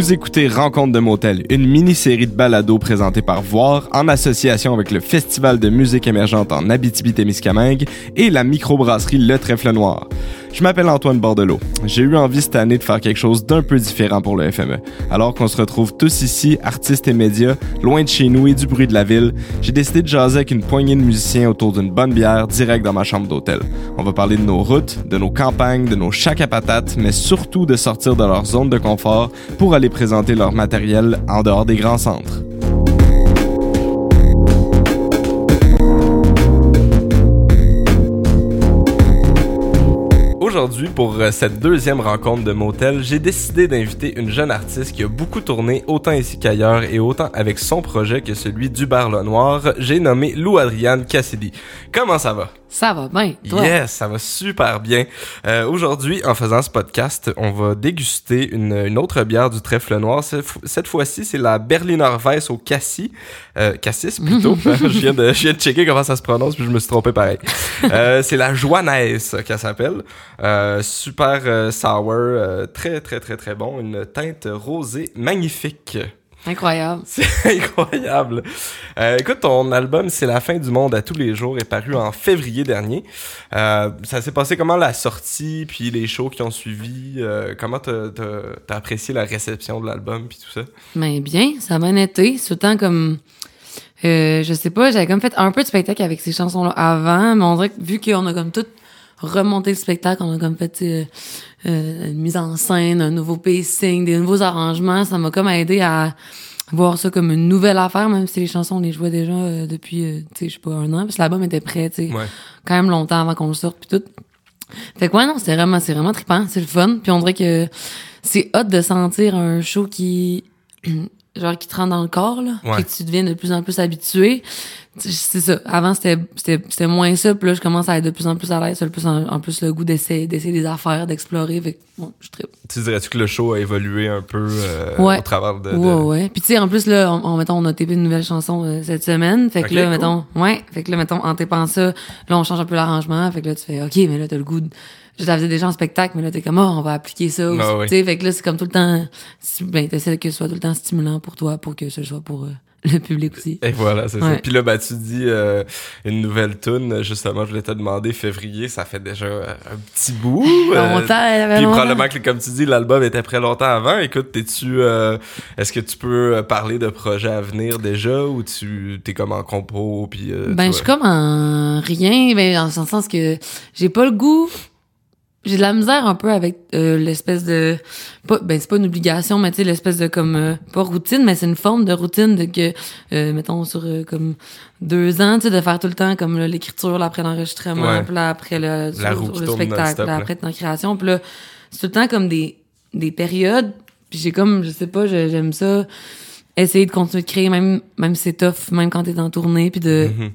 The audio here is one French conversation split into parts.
Vous écoutez Rencontre de motel, une mini-série de balados présentée par Voir en association avec le Festival de musique émergente en Abitibi-Témiscamingue et la microbrasserie Le Trèfle Noir. Je m'appelle Antoine Bordelot. J'ai eu envie cette année de faire quelque chose d'un peu différent pour le FME. Alors qu'on se retrouve tous ici, artistes et médias, loin de chez nous et du bruit de la ville, j'ai décidé de jaser avec une poignée de musiciens autour d'une bonne bière direct dans ma chambre d'hôtel. On va parler de nos routes, de nos campagnes, de nos chacs à patates, mais surtout de sortir de leur zone de confort pour aller présenter leur matériel en dehors des grands centres. Aujourd'hui, pour euh, cette deuxième rencontre de motel, j'ai décidé d'inviter une jeune artiste qui a beaucoup tourné autant ici qu'ailleurs et autant avec son projet que celui du Bar Le Noir. J'ai nommé Lou Adriane Cassidy. Comment ça va? Ça va bien. Toi? Yes, ça va super bien. Euh, Aujourd'hui, en faisant ce podcast, on va déguster une, une autre bière du trèfle noir. Cette, fois-ci, c'est la Berliner Weiss au cassis. Euh, cassis plutôt. je, viens de, je viens de checker comment ça se prononce, puis je me suis trompé pareil. Euh, c'est la Joannaise qu'elle s'appelle. Euh, super euh, sour, euh, très très très très bon. Une teinte rosée magnifique. Incroyable. C'est incroyable. Euh, écoute, ton album C'est la fin du monde à tous les jours est paru en février dernier. Euh, ça s'est passé comment la sortie, puis les shows qui ont suivi? Euh, comment t'as apprécié la réception de l'album, puis tout ça? Mais bien, ça a bien été. Autant comme. Je sais pas, j'avais comme fait un peu de spectacle avec ces chansons-là avant, mais on dirait que vu qu'on a comme tout remonté le spectacle, on a comme fait euh, euh, une mise en scène, un nouveau pacing, des nouveaux arrangements, ça m'a comme aidé à voir ça comme une nouvelle affaire, même si les chansons, on les jouait déjà euh, depuis, euh, tu sais, je sais pas, un an, parce que l'album était prêt, tu sais, Ouais. quand même longtemps avant qu'on le sorte, puis tout. Fait que ouais, non, c'est vraiment, c'est vraiment trippant, c'est le fun. Puis on dirait que c'est hot de sentir un show qui, genre, qui te rentre dans le corps, là. Ouais. Que tu deviens de plus en plus habitué. C'est ça. Avant, c'était, c'était, c'était moins ça. Puis là, je commence à être de plus en plus à l'aise. Le plus en, en plus, le goût d'essayer, d'essayer des affaires, d'explorer. Fait que, bon, je trippe. Tu dirais-tu que le show a évolué un peu euh, Ouais. au travers de... de- Ouais, ouais. Puis tu sais, en plus, là, on, on, mettons, on a tapé une nouvelle chanson euh, cette semaine. Fait que là, cool. mettons, ouais. Fait que là, mettons, en tapant ça, là, on change un peu l'arrangement. Fait que là, tu fais, OK, mais là, t'as le goût de... Je la faisais déjà en spectacle, mais là, t'es comme, oh, on va appliquer ça. aussi. Ah fait que là, c'est comme tout le temps... Ben, t'essaies que ce soit tout le temps stimulant pour toi, pour que ce soit pour euh, le public aussi. Et voilà, c'est ça. Puis là, bah, tu dis euh, une nouvelle tune. Justement, je voulais te demander, février, ça fait déjà euh, un petit bout. euh, Longtemps, elle avait Puis longtemps. probablement que, comme tu dis, l'album était prêt longtemps avant. Écoute, t'es-tu... euh, Est-ce que tu peux parler de projets à venir déjà ou tu t'es comme en compo puis... euh, Ben, je suis comme en rien, ben, dans le sens que j'ai pas le goût. J'ai de la misère un peu avec euh, l'espèce de pas ben c'est pas une obligation mais tu sais l'espèce de comme euh, pas routine mais c'est une forme de routine de que euh, mettons sur euh, comme deux ans tu sais de faire tout le temps comme là, l'écriture là, après l'enregistrement Ouais. puis là après le, sur- sur le spectacle là, après la création puis là c'est tout le temps comme des des périodes puis j'ai comme je sais pas j'aime ça essayer de continuer de créer même même si c'est tough même quand t'es en tournée puis de Mhm.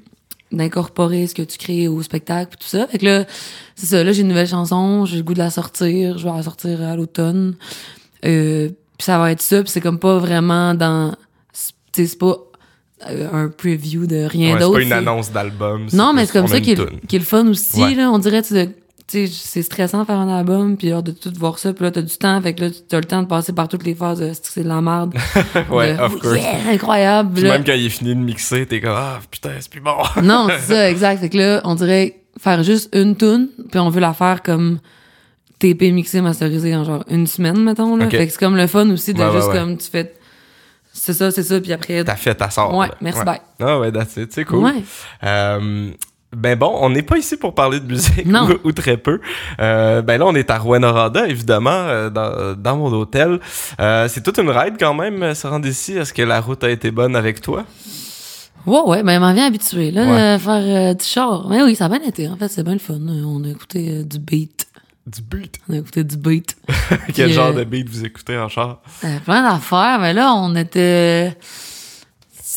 D'incorporer ce que tu crées au spectacle pis tout ça. Fait que là, c'est ça, là j'ai une nouvelle chanson, j'ai le goût de la sortir, je vais la sortir à l'automne. Euh, puis ça va être ça, puis c'est comme pas vraiment dans tu sais c'est pas euh, un preview de rien Ouais, c'est d'autre. pas une annonce d'album. Non, mais c'est comme ça qui est, le fun aussi Ouais. là, on dirait tu c'est stressant de faire un album puis hors de tout voir ça puis là t'as du temps fait que là tu as le temps de passer par toutes les phases de c'est de la merde ouais, De, of oh, course. yeah, incroyable Puis là. même quand il est fini de mixer, t'es comme « Ah, putain, c'est plus bon! Non, c'est ça, exact. Fait que là, on dirait faire juste une tune, puis on veut la faire comme TP mixé, masterisé en genre une semaine, mettons. Là. Fait que c'est comme le fun aussi de Ouais, juste ouais. comme tu fais. C'est ça, c'est ça, puis après. T'as fait ta sort. Ouais, là. merci, bye. Ah ouais, that's it. C'est cool. Ouais. Euh, ben bon, on n'est pas ici pour parler de musique Non. ou, ou très peu. Euh, ben là, on est à Rouen-Noranda, évidemment, euh, dans, dans mon hôtel. Euh, c'est toute une ride quand même, se rendre ici. Est-ce que la route a été bonne avec toi? Ouais, ouais, ben, m'en vient habitué, là, Ouais. faire du char. Mais oui, ça a bien été. En fait, c'est bien le fun. On a écouté du beat. Du beat? On a écouté du beat. Quel Puis, genre de beat vous écoutez en char? Plein d'affaires, mais là, on était.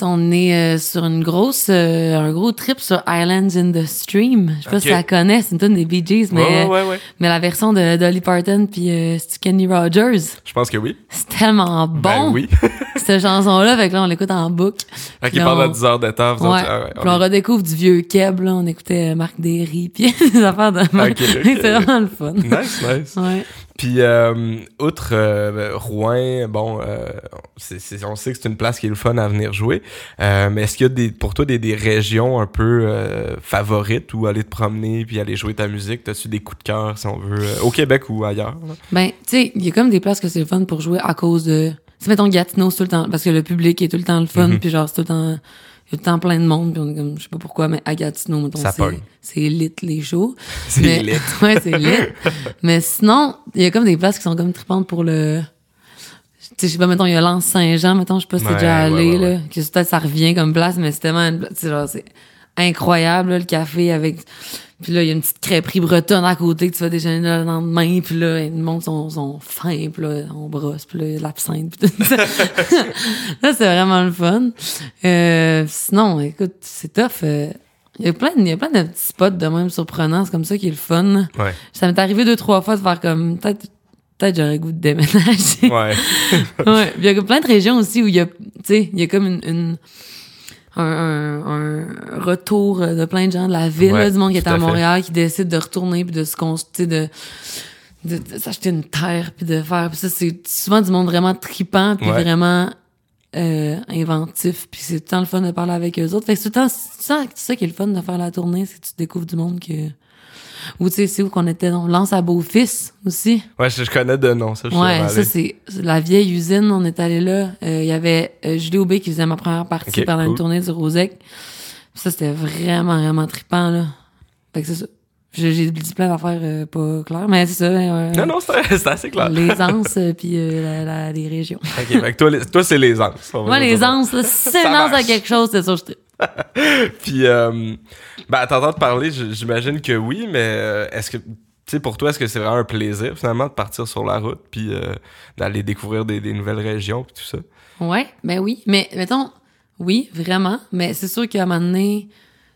On est euh, sur une grosse, euh, un gros trip sur Islands in the Stream. Je sais pas si ça connaît, c'est une tonne des Bee Gees, mais, ouais, ouais, ouais. mais la version de Dolly Parton puis euh, Kenny Rogers, Je pense que oui. c'est tellement bon. Ben oui. Cette chanson-là, fait que là, on l'écoute en boucle. ok, Puis pendant on- 10 heures de temps, Ouais. autres, ah ouais, Puis on redécouvre du vieux Keb, là. On écoutait euh, Marc Derry, puis des affaires de même. Ok, ok. C'est vraiment le fun. Nice, nice. Ouais. Puis, euh, outre euh, Rouen, bon, euh, c'est, c'est- on sait que c'est une place qui est le fun à venir jouer. Euh, mais est-ce qu'il y a des, pour toi des, des régions un peu euh, favorites où aller te promener puis aller jouer ta musique? T'as-tu des coups de cœur, si on veut, euh, au Québec ou ailleurs? là? Ben, tu sais, il y a comme des places que c'est le fun pour jouer à cause de. Tu mettons Gatineau, c'est tout le temps. Parce que le public est tout le temps le fun, Mhm. puis genre, c'est tout le temps. Il y a tout le temps plein de monde, puis on est comme, je sais pas pourquoi, mais à Gatineau, mettons, Ça pogne. c'est, c'est lit les shows. C'est Mais- lit. ouais, c'est lit. mais sinon, il y a comme des places qui sont comme tripantes pour le. Tu sais, je sais pas, mettons, il y a l'Anse Saint-Jean, mettons, je sais pas si t'es Ouais, déjà allé, ouais, là. Que peut-être ça revient comme place, mais c'est tellement, une pla- tu sais, genre, c'est incroyable, là, le café avec. Puis là, il y a une petite crêperie bretonne à côté que tu vas déjeuner là, le lendemain. Puis là, le monde sont, sont fins, puis là, on brosse, puis là, il y a de l'absinthe, puis tout ça. là, c'est vraiment le fun. Euh, sinon, écoute, c'est tough. euh, Il y a plein, de- il y a plein de petits spots de même surprenants. C'est comme ça qui est le fun. Ouais. Ça m'est arrivé deux, trois fois de faire comme, peut-être, peut-être j'aurais le goût de déménager. Ouais. ouais. Puis il y a plein de régions aussi où il y a, tu sais, il y a comme une, une- un, un, un retour de plein de gens de la ville, Ouais, là, du monde qui tout à. Montréal, qui décide de retourner puis de se construire, de, de, de s'acheter une terre puis de faire. Puis ça, c'est souvent du monde vraiment tripant puis Ouais. vraiment euh, inventif. Puis c'est tout le temps le fun de parler avec eux autres. Fait que c'est tout le temps c'est ça, c'est ça qui est le fun de faire la tournée, c'est que tu découvres du monde que... Ou tu sais, c'est où qu'on était, on lance à Beau-Fils aussi. Ouais, je, je connais de nom, ça. Je Ouais, ça c'est la vieille usine, on est allé là. Euh, Il y avait euh, Julie Aubé qui faisait ma première partie pendant cool. une tournée du Rosec. Ça c'était vraiment vraiment trippant là. Fait que c'est ça. J'ai dit plein d'affaires euh, pas claires, mais c'est ça. euh, Non, non, c'est assez clair. Les anses euh, puis euh, la, la- les régions. Ok, fait que toi, les- toi c'est les anses. Moi les anses, c'est anse à quelque chose, c'est ça je. Puis, euh, ben, à t'entendre parler, j'imagine que oui, mais euh, est-ce que, tu sais, pour toi, est-ce que c'est vraiment un plaisir, finalement, de partir sur la route, puis euh, d'aller découvrir des, des nouvelles régions, puis tout ça? Ouais, ben oui. Mais mettons, oui, vraiment. Mais c'est sûr qu'à un moment donné,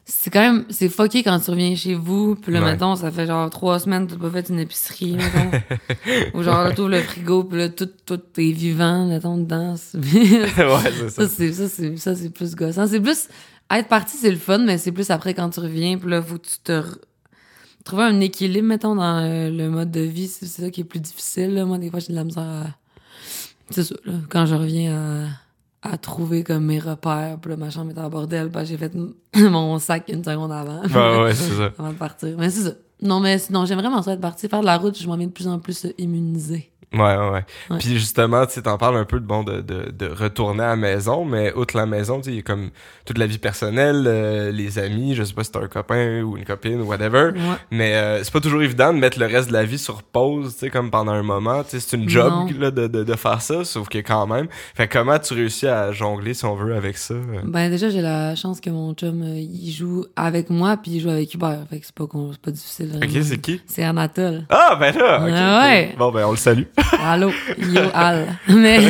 c'est quand même, c'est fucké quand tu reviens chez vous. Puis là, Ouais. mettons, ça fait genre trois semaines que t'as pas fait une épicerie, mettons. Ou genre, là, le frigo, puis là, tout, tout est vivant, mettons, dedans. Ouais, c'est ça. ça, c'est, ça, c'est plus gossant. C'est plus, être parti, c'est le fun, mais c'est plus après quand tu reviens, puis là, faut que tu te, re- trouver un équilibre, mettons, dans euh, le mode de vie. C'est, ça qui est plus difficile, là. Moi, des fois, j'ai de la misère à, c'est ça, là, quand je reviens à, à trouver comme mes repères, puis là, ma chambre est en bordel, ben, j'ai fait mon sac une seconde avant. Ouais, ouais, c'est ça. avant de partir. Mais c'est ça. Non, mais sinon, j'aime vraiment ça être parti. Faire de la route, je m'en viens de plus en plus euh, immunisée. Ouais, ouais, ouais. Puis justement, tu t'en parles un peu de, bon, de, de, de retourner à la maison, mais outre la maison, tu sais, il y a comme toute la vie personnelle, euh, les amis, je sais pas si t'as un copain ou une copine ou whatever, Ouais. mais euh, c'est pas toujours évident de mettre le reste de la vie sur pause, tu sais, comme pendant un moment, tu sais, c'est une job, là, de, de, de faire ça, sauf que quand même, fait que comment tu réussis à jongler, si on veut, avec ça? euh? Ben déjà j'ai la chance que mon chum euh, il joue avec moi puis il joue avec Hubert, fait que c'est pas pas difficile. Ok, vraiment. c'est qui? C'est Anatole. Ah, ben là! ok, Ah ouais. Bon, ben, on le salue. Allô, yo Al. Mais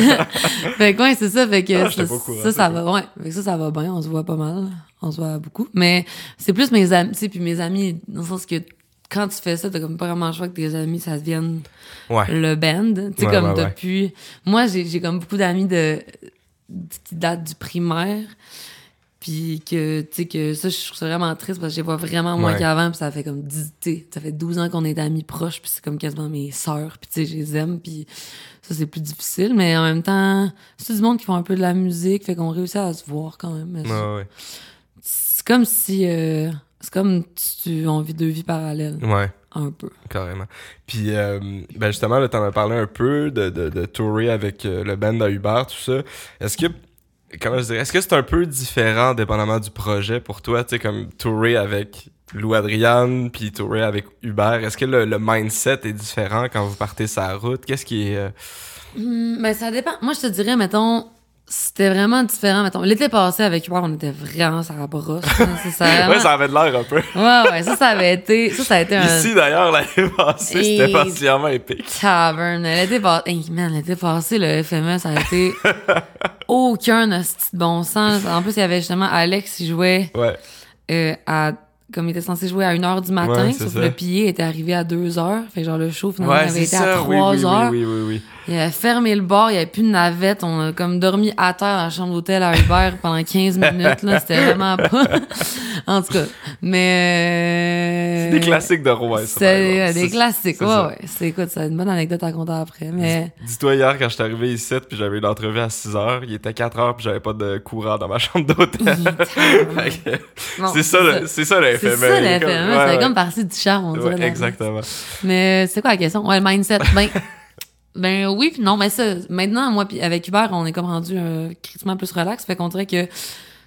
fait que ouais, c'est ça fait que Ah, ça, courant, ça, va ouais, fait que ça ça va bien, on se voit pas mal, on se voit beaucoup, mais c'est plus mes amis, tu sais puis mes amis dans le sens que quand tu fais ça, t'as comme pas vraiment le choix que tes amis ça devienne Ouais. le band. Tu sais, Ouais, comme ouais, depuis. Moi, j'ai j'ai comme beaucoup d'amis de qui datent du primaire. Puis que, tu sais, que ça, je trouve ça vraiment triste parce que je les vois vraiment moins Ouais. qu'avant. Puis ça fait comme 10, tu sais, ça fait 12 ans qu'on est amis proches. Puis c'est comme quasiment mes sœurs. Puis tu sais, je les aime. Puis ça, c'est plus difficile. Mais en même temps, c'est du monde qui font un peu de la musique. Fait qu'on réussit à se voir quand même. Ouais, ouais. C'est comme si. euh, c'est comme tu on vit deux vies parallèles. Ouais. Un peu. Carrément. Puis, euh, ben justement, là, t'en as parlé un peu de, de, de tourer avec euh, le band à Hubert, tout ça. Est-ce que, comment je dirais, est-ce que c'est un peu différent, dépendamment du projet pour toi, tu sais, comme tourer avec Lou Adriane, puis tourer avec Hubert? Est-ce que le, le mindset est différent quand vous partez sa route? Qu'est-ce qui est... euh, Hmm, ben, ça dépend. Moi, je te dirais, mettons, c'était vraiment différent. Mettons, l'été passé avec Hubert, on était vraiment sur la brosse. hein. Ouais, ça avait de l'air un peu. ouais, ouais, ça, ça avait été, ça, ça a été un Ici, d'ailleurs, l'année passée, c'était particulièrement épique. tavern. L'été passé, hey, man, l'été passé, le FME, ça a été aucun de bon sens. En plus, il y avait justement Alex qui jouait, Ouais. euh, à comme il était censé jouer à 1h du matin, Ouais, c'est sauf ça. que le pilier était arrivé à 2h. Fait que genre le show finalement Ouais, avait c'est été ça. à oui, 3 oui, oui, oui. Il avait fermé le bar, il n'y avait plus de navette. On a comme dormi à terre à la chambre d'hôtel à Hubert pendant 15 minutes. là C'était vraiment pas... en tout cas. Mais... C'est des classiques de Rouen, ça. C'est euh, des C'est- classiques, c'est ouais, ça. ouais. C'est, écoute, c'est une bonne anecdote à compter après, mais... Dis-toi, hier, quand je suis arrivé ici, puis j'avais une entrevue à 6 heures, il était 4 heures, puis j'avais pas de courant dans ma chambre d'hôtel. Que Non, c'est ça, le- c'est ça. C'est l'effet, comme- hein, ouais, c'est ouais. comme partie du charme, on dirait. Ouais, exactement. Mais c'est quoi la question? Ouais, le mindset. Ben, ben oui, puis non, mais ça, maintenant, moi, puis avec Hubert, on est comme rendu euh, critiquement plus relax, fait qu'on dirait que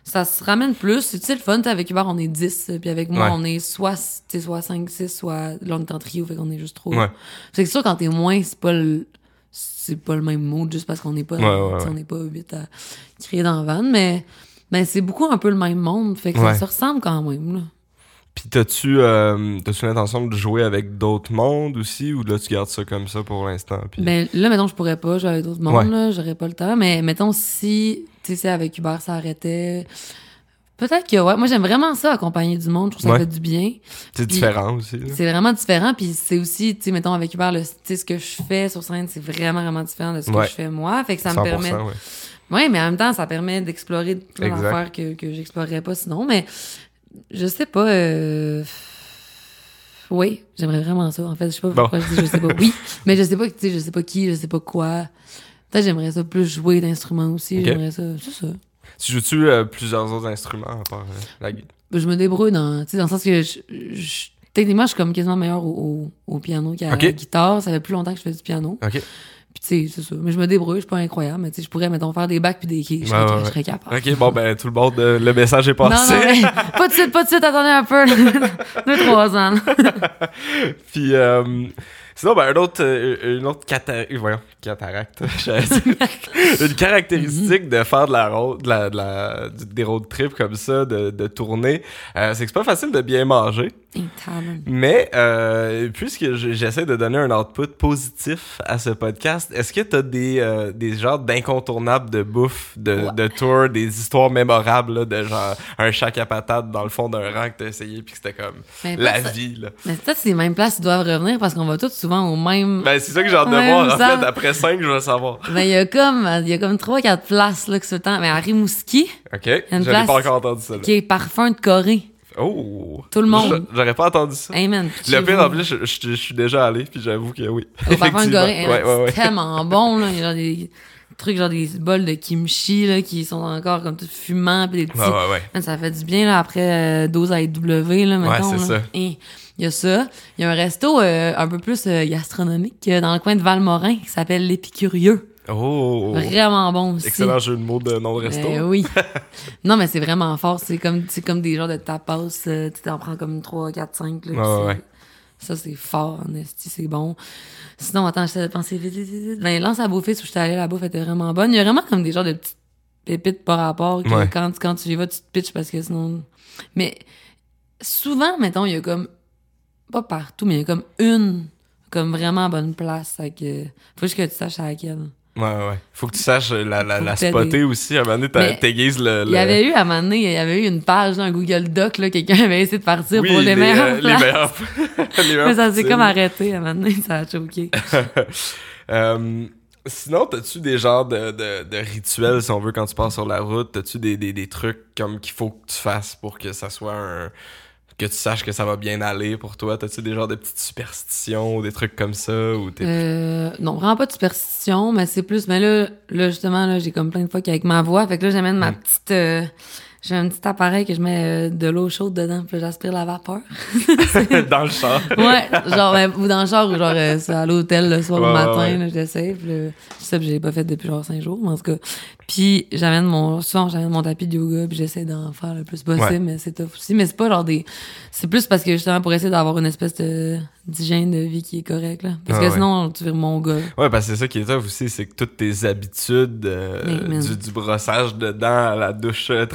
ça se ramène plus. C'est tu sais, le fun, t'sais, avec Hubert, on est 10, puis avec moi, Ouais. on est soit, soit 5, 6, soit, là, on est en trio, fait qu'on est juste trop. Ouais. C'est sûr, quand t'es moins, c'est pas le, c'est pas le même mood, juste parce qu'on n'est pas, Ouais, ouais, ouais. on n'est pas 8 à crier dans la vanne, mais, mais c'est beaucoup un peu le même monde, fait que Ouais. ça se ressemble quand même, là. Puis t'as-tu euh, t'as-tu l'intention de jouer avec d'autres mondes aussi, ou là tu gardes ça comme ça pour l'instant? Puis... Ben là, mettons, je pourrais pas jouer avec d'autres mondes, Ouais. là, j'aurais pas le temps. Mais mettons, si, tu sais, avec Hubert, ça arrêtait. Peut-être que, ouais. Moi, j'aime vraiment ça, accompagner du monde. Je trouve que ça Ouais. fait du bien. c'est différent aussi. C'est vraiment différent. Puis c'est aussi, tu sais, mettons, avec Hubert, le- tu sais, ce que je fais sur scène, c'est vraiment, vraiment différent de ce que je fais moi. Fait que ça 100%, me permet. ouais. Ouais, mais en même temps, ça permet d'explorer plein d'affaires que, que j'explorerais pas sinon. Mais je sais pas. Euh... Oui, j'aimerais vraiment ça. En fait, je sais pas Bon. pourquoi je dis je sais pas. Oui, mais je sais pas, tu sais, je sais pas qui, je sais pas quoi. Peut-être j'aimerais ça plus jouer d'instruments aussi. J'aimerais ça. C'est ça. Tu joues-tu euh, plusieurs autres instruments à part euh, la guitare? Je me débrouille dans, tu sais, dans le sens que je, je- techniquement, je suis comme quasiment meilleure au, au, au piano qu'à la guitare. Ça fait plus longtemps que je fais du piano. C'est ça. Mais je me débrouille, je suis pas incroyable. Mais tu sais, je pourrais, mettons, faire des bacs puis des keys. Je serais, Ouais, ouais, je serais capable. Ok, bon, ben tout le monde, euh, le message est passé. Non, non, mais pas de suite, pas de suite, attendez un peu. Deux, trois ans. Puis, euh, sinon, ben, un autre, euh, une autre cata- euh, voyons, cataracte, une caractéristique de faire de la road, de la, de la, des road trips comme ça, de, de tourner, euh, c'est que c'est pas facile de bien manger. Mais, euh, puisque je- j'essaie de donner un output positif à ce podcast, est-ce que t'as des, euh, des genres d'incontournables de bouffe, de, Ouais. de tour, des histoires mémorables, là, de genre un chac à patate dans le fond d'un rang que t'as essayé puis que c'était comme Mais la ça- vie, là? Mais peut-être ces mêmes places doivent revenir parce qu'on va tous souvent au même. Ben, c'est ça que j'ai hâte de Ouais, voir. En fait, après 5, je veux savoir. Ben, il y a comme, il y a comme trois, quatre places, là, que ce temps. Mais à Rimouski, OK. J'avais pas encore entendu ça, là. qui est parfum de Corée. Oh! Tout le monde. J'a- J'aurais pas entendu ça. Man. le pire, en plus, je, je- je suis déjà allé, puis j'avoue que oui. Au parfum de Corée. Ouais, man, ouais, ouais. C'est tellement bon, là. Il y a genre des trucs, genre des bols de kimchi, là, qui sont encore comme tout fumants pis des petits. Ouais, ouais, ouais. Ça fait du bien, là, après euh, 12 AW, là, mettons. c'est là. ça. Et il y a ça. Il y a un resto euh, un peu plus euh, gastronomique euh, dans le coin de Valmorin qui s'appelle l'Épicurieux. Oh! Vraiment bon aussi. Excellent jeu de mots de nom de resto. Ben oui. non, mais c'est vraiment fort. C'est comme, c'est comme des genres de tapas. euh, tu t'en prends comme 3, 4, 5. Là, puis ouais. Ça, c'est fort, en esti, c'est bon. Sinon, attends, de penser vite, vite, vite. Ben, lance à bouffer, où j'étais allée, la bouffe était vraiment bonne. Il y a vraiment comme des genres de petites pépites par rapport que Ouais. quand, quand tu y vas, tu te pitches parce que sinon... Mais souvent, mettons, il y a comme... Pas partout, mais il y a comme une comme vraiment bonne place. Fait que faut juste que tu saches à laquelle. Ouais, ouais. Faut que tu saches euh, la, la, spotter aussi. À un moment donné, t'aiguises le, le... Il y avait eu, à un moment donné, il y avait eu une page, là, un Google Doc, là, quelqu'un avait essayé de partir Oui, pour les, meilleurs euh, les places. meilleurs. les meilleurs Mais ça s'est comme arrêté, à un moment donné, ça a choqué. Euh, sinon, t'as-tu des genres de, de, de rituels, si on veut, quand tu pars sur la route? T'as-tu des, des, des trucs comme qu'il faut que tu fasses pour que ça soit un... que tu saches que ça va bien aller pour toi? T'as-tu des genres de petites superstitions ou des trucs comme ça? Ou t'es... Euh, non, vraiment pas de superstition, mais c'est plus, mais là, là, justement, là, j'ai comme plein de fois qu'avec ma voix, fait que là, j'amène ma Mm. petite, euh, j'ai un petit appareil que je mets euh, de l'eau chaude dedans, puis j'aspire la vapeur. Dans le char. ouais, genre, ben, ou dans le char, ou genre, euh, à l'hôtel le soir Ouais, au ouais, matin, ouais. j'essaie, puis là, je sais que j'ai pas fait depuis genre cinq jours, mais en tout cas. Puis j'amène mon, souvent, j'amène mon tapis de yoga, puis j'essaie d'en faire le plus possible, Ouais. mais c'est tough aussi. Mais c'est pas genre des, c'est plus parce que justement pour essayer d'avoir une espèce de, d'hygiène de vie qui est correcte, là. Parce Ah que sinon, tu vires mon gars. Ouais, parce que c'est ça qui est tough aussi, c'est que toutes tes habitudes, euh, du, du brossage de dents à la douche euh,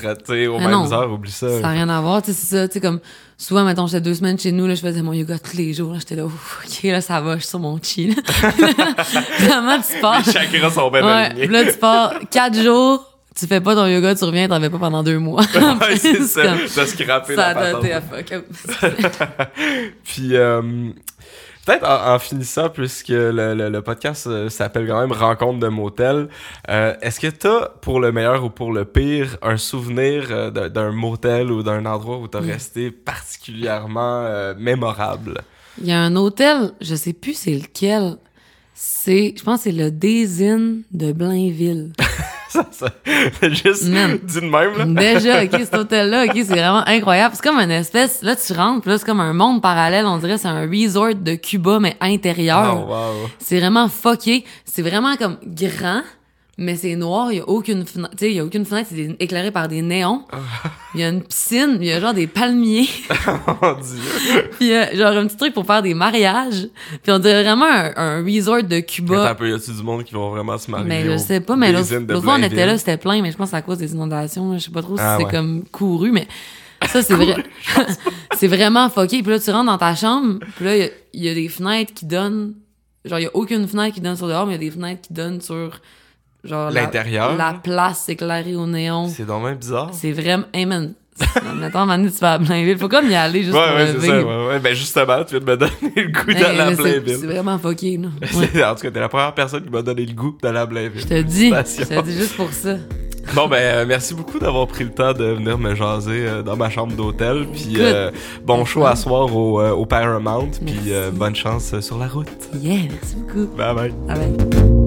traitée aux Ah mêmes non. heures, oublie ça. Ça n'a rien à voir, tu sais, c'est ça, tu sais, comme, souvent, mettons, j'étais deux semaines chez nous, là, je faisais mon yoga tous les jours, là, j'étais là, Ouf, ok, là, ça va, je suis sur mon chi, là. Vraiment, tu pars. Les chakras sont bien Ouais, alignés. là, tu pars quatre jours, tu fais pas ton yoga, tu reviens, t'en fais pas pendant deux mois. ouais, c'est ça. scrappé Ça la a patente. daté à fuck up. Puis, euh, peut-être en, en finissant, puisque le, le- le podcast euh, s'appelle quand même Rencontre de motel, euh, est-ce que t'as, pour le meilleur ou pour le pire, un souvenir euh, d'un- motel ou d'un endroit où t'as Mm. resté particulièrement euh, mémorable? Il y a un hôtel, je sais plus c'est lequel. C'est, je pense c'est le Désin de Blainville. ça, ça, juste Man. dit de même, là. Déjà, ok, cet hôtel-là, ok, c'est vraiment incroyable. C'est comme une espèce, là tu rentres, là c'est comme un monde parallèle, on dirait c'est un resort de Cuba mais intérieur. Oh, wow. C'est vraiment fucké. C'est vraiment comme grand, mais c'est noir. Il y a aucune fenêtre. Tu sais, il y a aucune fenêtre. C'est éclairé par des néons. Il y a une piscine. Il y a genre des palmiers. Mon dieu. puis y a genre un petit truc pour faire des mariages. Puis on dirait vraiment un, un resort de Attends Cuba. un peu, y a-tu du monde qui vont vraiment se marier? Mais je sais pas, mais l'autre fois on était là, c'était plein, mais je pense à cause des inondations. Je sais pas trop si Ah, c'est ouais. comme couru, mais ça c'est vrai. c'est vraiment fucké. Puis là tu rentres dans ta chambre, puis là il y y, a des fenêtres qui donnent genre il y a aucune fenêtre qui donne sur dehors, mais il y a des fenêtres qui donnent sur genre L'intérieur? La, place éclairée au néon. C'est donc même bizarre. C'est vraiment hey man. Mettons, maintenant, tu vas à Blainville. Faut comme y aller juste Ouais, pour ouais, le c'est ça. vivre. Ouais, ouais. Ben, justement, tu viens de me donner le goût d'aller à Blainville. C'est vraiment fucké, là. Ouais. En tout cas, t'es la première personne qui m'a donné le goût d'aller à Blainville. Je te dis, je te dis juste pour ça. Bon, ben, euh, merci beaucoup d'avoir pris le temps de venir me jaser euh, dans ma chambre d'hôtel. Puis, euh, bon show à soir au, au Paramount. Puis, bonne chance sur la route. Yeah, merci beaucoup. Bye bye. Bye bye.